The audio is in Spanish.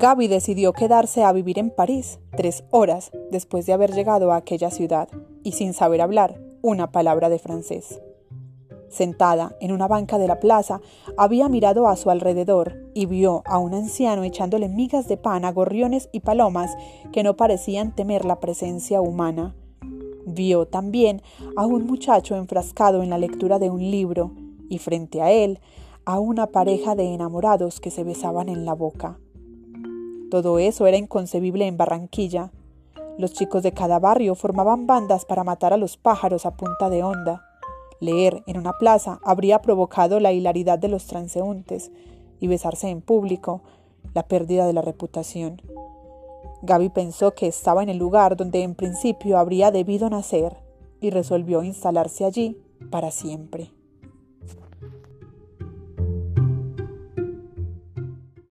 Gaby decidió quedarse a vivir en París tres horas después de haber llegado a aquella ciudad y sin saber hablar una palabra de francés. Sentada en una banca de la plaza, había mirado a su alrededor y vio a un anciano echándole migas de pan a gorriones y palomas que no parecían temer la presencia humana. Vio también a un muchacho enfrascado en la lectura de un libro y frente a él a una pareja de enamorados que se besaban en la boca. Todo eso era inconcebible en Barranquilla. Los chicos de cada barrio formaban bandas para matar a los pájaros a punta de onda. Leer en una plaza habría provocado la hilaridad de los transeúntes y besarse en público, la pérdida de la reputación. Gaby pensó que estaba en el lugar donde en principio habría debido nacer y resolvió instalarse allí para siempre.